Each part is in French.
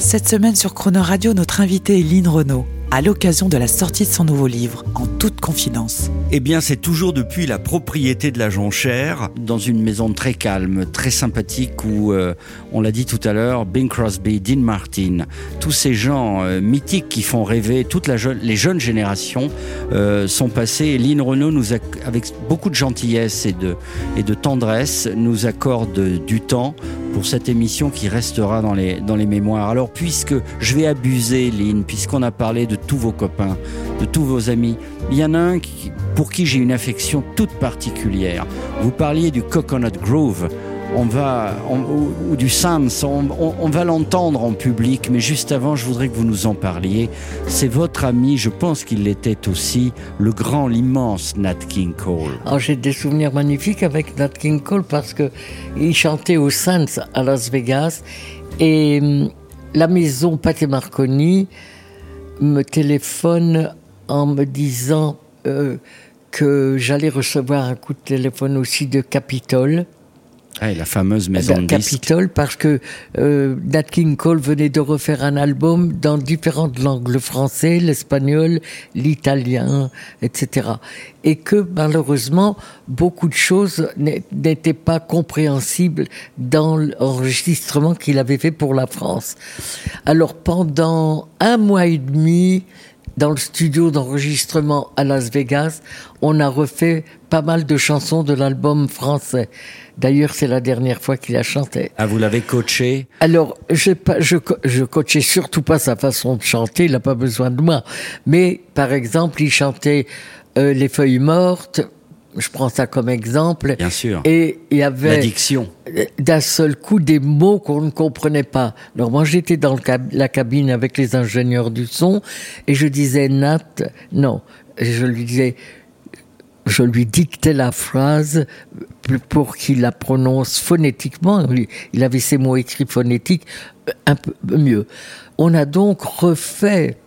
Cette semaine sur Crooner Radio, notre invité est Lynn Renault à l'occasion de la sortie de son nouveau livre, En toute confidence. Eh bien, c'est toujours depuis la propriété de la Jonchère, dans une maison très calme, très sympathique, où, euh, on l'a dit tout à l'heure, Bing Crosby, Dean Martin, tous ces gens euh, mythiques qui font rêver toutes les jeunes générations euh, sont passés. Et Lynn Renault, nous avec beaucoup de gentillesse et de, et de tendresse, nous accorde du temps pour cette émission qui restera dans les, dans les mémoires. Alors, puisque je vais abuser, Lynn, puisqu'on a parlé de tous vos copains, de tous vos amis, il y en a un pour qui j'ai une affection toute particulière. Vous parliez du Coconut Grove on va, ou, du Sans, on, va l'entendre en public, mais juste avant, je voudrais que vous nous en parliez. C'est votre ami, je pense qu'il l'était aussi, le grand, l'immense Nat King Cole. Oh, j'ai des souvenirs magnifiques avec Nat King Cole parce que il chantait au Sans à Las Vegas et hum, la maison Pathé Marconi me téléphone en me disant euh, que j'allais recevoir un coup de téléphone aussi de Capitole ah, la fameuse maison de Capitole, parce que euh, Nat King Cole venait de refaire un album dans différentes langues, le français, l'espagnol, l'italien, etc. Et que malheureusement, beaucoup de choses n'étaient pas compréhensibles dans l'enregistrement qu'il avait fait pour la France. Alors pendant un mois et demi, dans le studio d'enregistrement à Las Vegas, on a refait pas mal de chansons de l'album français. D'ailleurs, c'est la dernière fois qu'il a chanté. Ah, vous l'avez coaché? Alors, je, je, je coachais surtout pas sa façon de chanter, il n'a pas besoin de moi. Mais, par exemple, il chantait euh, Les feuilles mortes, je prends ça comme exemple. Bien sûr. Et il y avait. D'un seul coup, des mots qu'on ne comprenait pas. Alors moi, j'étais dans la cabine avec les ingénieurs du son et je disais Nat, non, je lui disais, je lui dictais la phrase pour qu'il la prononce phonétiquement. Il avait ses mots écrits phonétiques un peu mieux. On a donc refait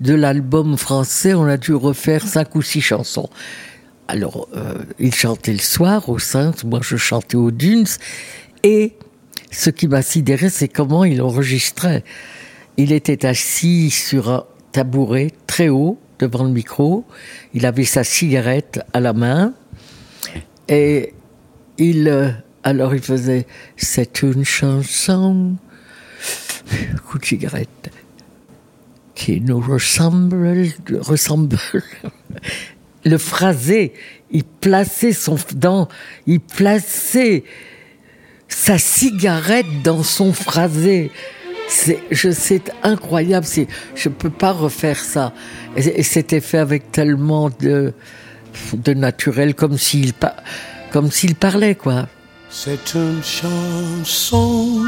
de l'album français, on a dû refaire cinq ou six chansons. Alors, euh, il chantait le soir au Saint, moi je chantais aux Dunes, et ce qui m'a sidéré, c'est comment il enregistrait. Il était assis sur un tabouret très haut devant le micro, il avait sa cigarette à la main, et il, euh, alors il faisait C'est une chanson, coup de cigarette, qui nous ressemble, ressemble. Le phrasé, il plaçait son dans, il plaçait sa cigarette dans son phrasé. C'est, incroyable. C'est, je peux pas refaire ça. Et, c'était fait avec tellement de, de naturel, comme s'il, comme s'il parlait, quoi. C'est une chanson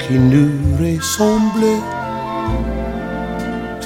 qui nous ressemble.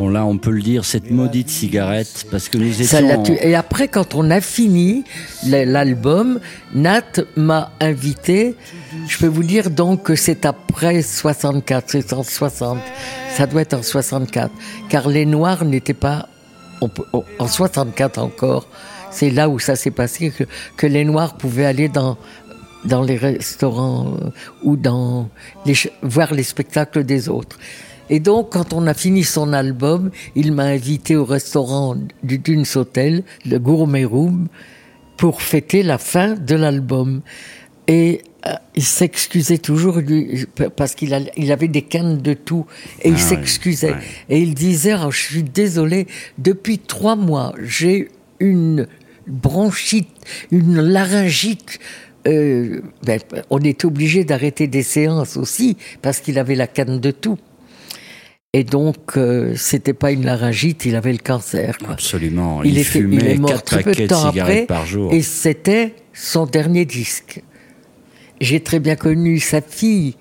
Bon là, on peut le dire, cette maudite cigarette, parce que nous étions... Et après, quand on a fini l'album, Nat m'a invité. Je peux vous dire donc que c'est après 64, c'est en 60. Ça doit être en 64. Car les Noirs n'étaient pas... En 64 encore, c'est là où ça s'est passé que, que, les Noirs pouvaient aller dans dans les restaurants euh, ou dans les, voir les spectacles des autres. Et donc, quand on a fini son album, il m'a invité au restaurant du Dunes Hotel, le Gourmet Room, pour fêter la fin de l'album. Et euh, il s'excusait toujours lui, parce qu'il il avait des cannes de tout et il ah s'excusait. Et il disait oh, Je suis désolé, depuis trois mois, j'ai une bronchite, une laryngite. Euh, ben, on était obligé d'arrêter des séances aussi parce qu'il avait la canne de tout. Et donc, euh, c'était pas une laryngite, il avait le cancer. Quoi. Absolument. Il, Il, était, fumait il est mort quatre très peu de temps après, par jour. et c'était son dernier disque. J'ai très bien connu sa fille,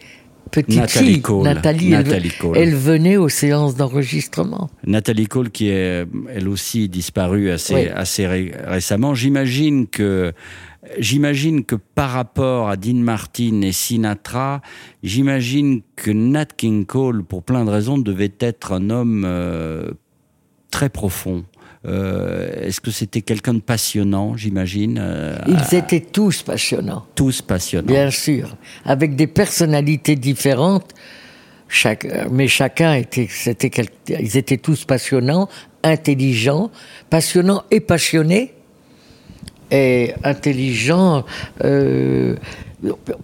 petite Nathalie fille, Cole. Nathalie. elle- Cole. elle venait aux séances d'enregistrement. Nathalie Cole, qui est elle aussi disparue assez, Oui. assez ré- récemment. J'imagine que, j'imagine que par rapport à Dean Martin et Sinatra, j'imagine que Nat King Cole, pour plein de raisons, devait être un homme euh, très profond. Euh, Est-ce que c'était quelqu'un de passionnant, j'imagine euh, Ils étaient tous passionnants. Tous passionnants. Bien sûr, avec des personnalités différentes. Chaque, mais chacun était, c'était quel- ils étaient tous passionnants, intelligents, passionnants et passionnés. Et intelligents, euh,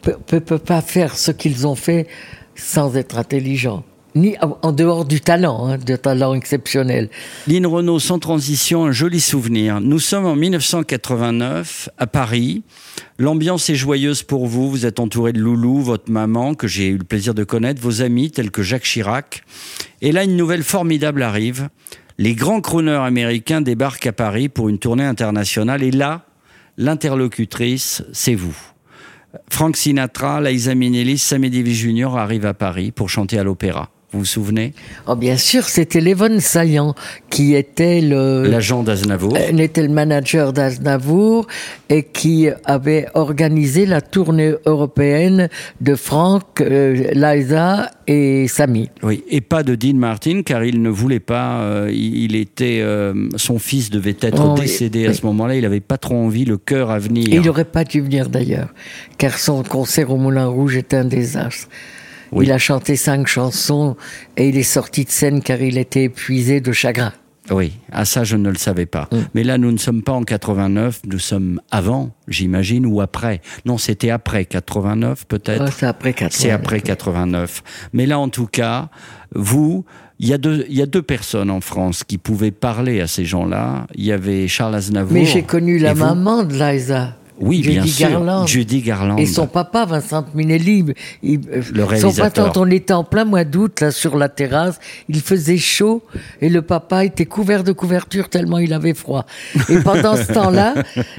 peut, peut, peut pas faire ce qu'ils ont fait sans être intelligents. Ni en- en dehors du talent, hein, de talent exceptionnel. Lynn Renault, sans transition, un joli souvenir. Nous sommes en 1989 à Paris. L'ambiance est joyeuse pour vous. Vous êtes entouré de Loulou, votre maman, que j'ai eu le plaisir de connaître, vos amis tels que Jacques Chirac. Et là, une nouvelle formidable arrive. Les grands crooners américains débarquent à Paris pour une tournée internationale. Et là, l'interlocutrice, c'est vous. Frank Sinatra, Liza Minnelli, Sammy Davis Jr. arrivent à Paris pour chanter à l'opéra. Vous vous souvenez? Oh, bien sûr, c'était Lévon Saillant qui était le, L'agent d'Aznavour. Elle était le manager d'Aznavour et qui avait organisé la tournée européenne de Franck, euh, Liza et Samy. Oui, et pas de Dean Martin, car il ne voulait pas. euh, il était, euh, son fils devait être Oh, oui, décédé à oui. ce moment-là. Il n'avait pas trop envie, le cœur à venir. Et il n'aurait pas dû venir d'ailleurs, car son concert au Moulin Rouge était un désastre. Oui. Il a chanté cinq chansons et il est sorti de scène car il était épuisé de chagrin. Oui, à ça je ne le savais pas. Mm. Mais là, nous ne sommes pas en 89, nous sommes avant, j'imagine, ou après. Non, c'était après 89, peut-être. C'est après 89. C'est après 89. Mais là, en tout cas, vous, il y, a deux, il y a deux personnes en France qui pouvaient parler à ces gens-là. Il y avait Charles Aznavour. Mais j'ai connu la maman de Liza. Oui, Judy bien sûr. Garland. Judy Garland. Et son papa, Vincent Minelli, il, euh, Le son réalisateur. papa, on était en plein mois d'août, là, sur la terrasse, il faisait chaud, et le papa était couvert de couverture tellement il avait froid. Et pendant ce temps-là,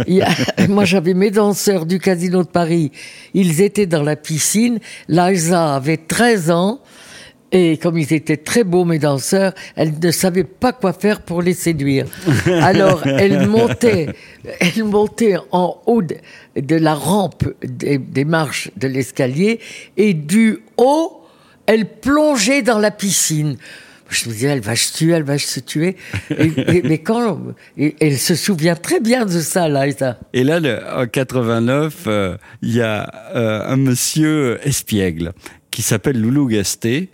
moi j'avais mes danseurs du Casino de Paris, ils étaient dans la piscine, Liza avait 13 ans, et comme ils étaient très beaux, mes danseurs, elle ne savait pas quoi faire pour les séduire. Alors, elle montait, elle montait en haut de, de la rampe des, des marches de l'escalier et du haut, elle plongeait dans la piscine. Je me disais, elle va se tuer, elle va se tuer. Et- et- mais quand, et- elle se souvient très bien de ça, Liza. Et là, le- en 89, euh, il y a euh, un monsieur espiègle qui s'appelle Loulou Gasté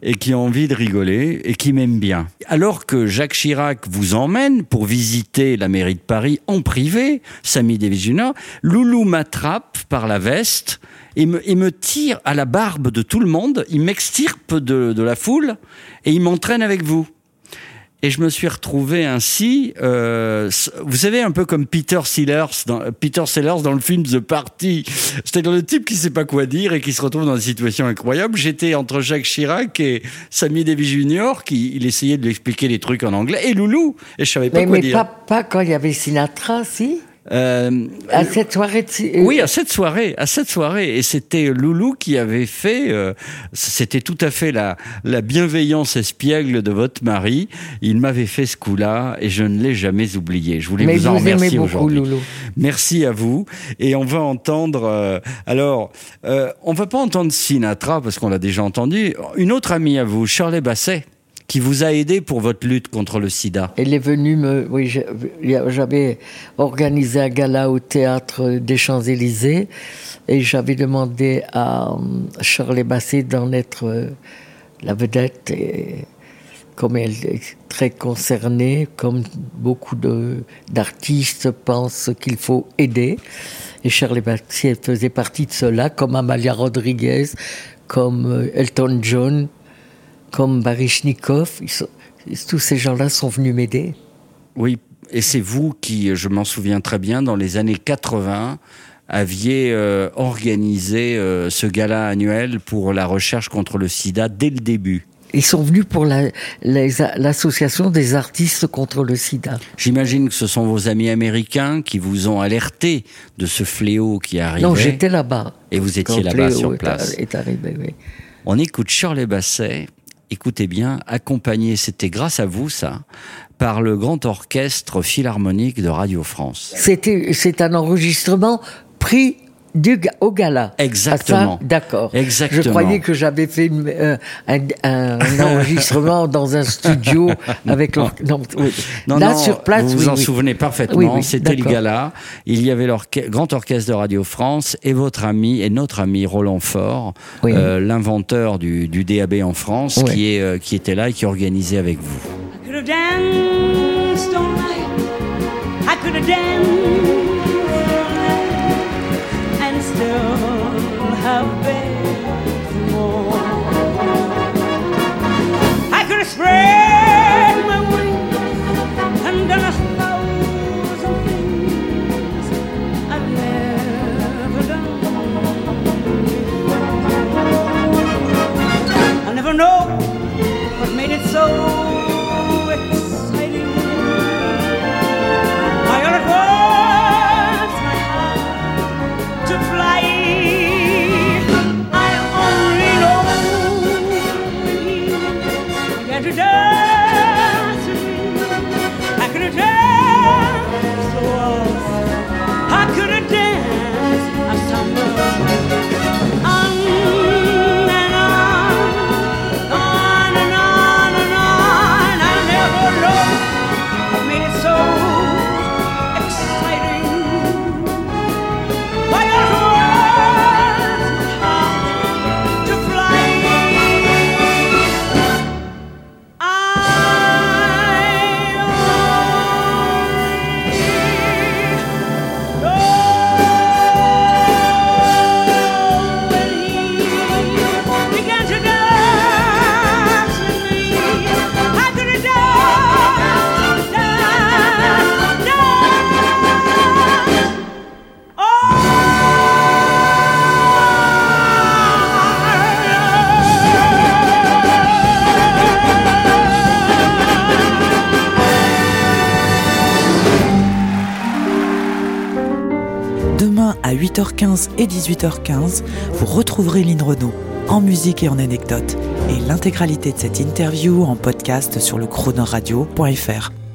et qui a envie de rigoler et qui m'aime bien. Alors que Jacques Chirac vous emmène pour visiter la mairie de Paris en privé, Samy Davis Jr., Loulou m'attrape par la veste et me, et me tire à la barbe de tout le monde, il m'extirpe de, de la foule et il m'entraîne avec vous. Et je me suis retrouvé ainsi, euh, vous savez, un peu comme Peter Sellers, dans, Peter Sellers dans le film The Party. C'est-à-dire le type qui sait pas quoi dire et qui se retrouve dans une situation incroyable. J'étais entre Jacques Chirac et Sammy Davis Jr. qui il essayait de lui expliquer des trucs en anglais et Loulou et je savais pas Mais, quoi mais dire. pas, pas quand il y avait Sinatra, si? Euh, À cette soirée de... Si- oui, à cette soirée, à cette soirée, et c'était Loulou qui avait fait. euh, c'était tout à fait la la bienveillance espiègle de votre mari. Il m'avait fait ce coup-là, et je ne l'ai jamais oublié. Je voulais Mais vous en vous remercier beaucoup, aujourd'hui. Loulou. Merci à vous. Et on va entendre. euh, alors, euh, on va pas entendre Sinatra parce qu'on l'a déjà entendu. Une autre amie à vous, Shirley Basset, qui vous a aidé pour votre lutte contre le SIDA. Elle est venue me. Oui, j'avais organisé un gala au théâtre des Champs-Élysées et j'avais demandé à euh, Shirley Basset d'en être euh, la vedette. Et comme elle est très concernée, comme beaucoup d'artistes pensent qu'il faut aider. Et Shirley Basset faisait partie de cela, comme Amalia Rodriguez, comme euh, Elton John, comme Baryshnikov. Sont- tous ces gens-là sont venus m'aider. Oui, Et c'est vous qui, je m'en souviens très bien, dans les années 80, aviez euh, organisé euh, ce gala annuel pour la recherche contre le sida dès le début. Ils sont venus pour la- l'association des artistes contre le sida. J'imagine que ce sont vos amis américains qui vous ont alerté de ce fléau qui arrivait. Non, j'étais là-bas. Et vous étiez là-bas sur place. Est arrivé, oui. On écoute Shirley Basset, écoutez bien, accompagné, c'était grâce à vous ça, par le grand orchestre philharmonique de Radio France. C'était, c'est un enregistrement pris du, au gala. Exactement. Ah, ça, D'accord. Exactement. Je croyais que j'avais fait une- euh, un, un enregistrement dans un studio avec l'or- non, oui. Non, Là, non, sur place, vous vous en oui. souvenez parfaitement. Oui, oui, C'était le gala. Il y avait l'orche- grand orchestre de Radio France et votre ami et notre ami Roland Faure, Oui. euh, l'inventeur du, du DAB en France, Oui. qui, est, euh, qui était là et qui organisait avec vous. I 8h15 et 18h15, vous retrouverez Lynn Renault en musique et en anecdotes et l'intégralité de cette interview en podcast sur le chronoradio.fr.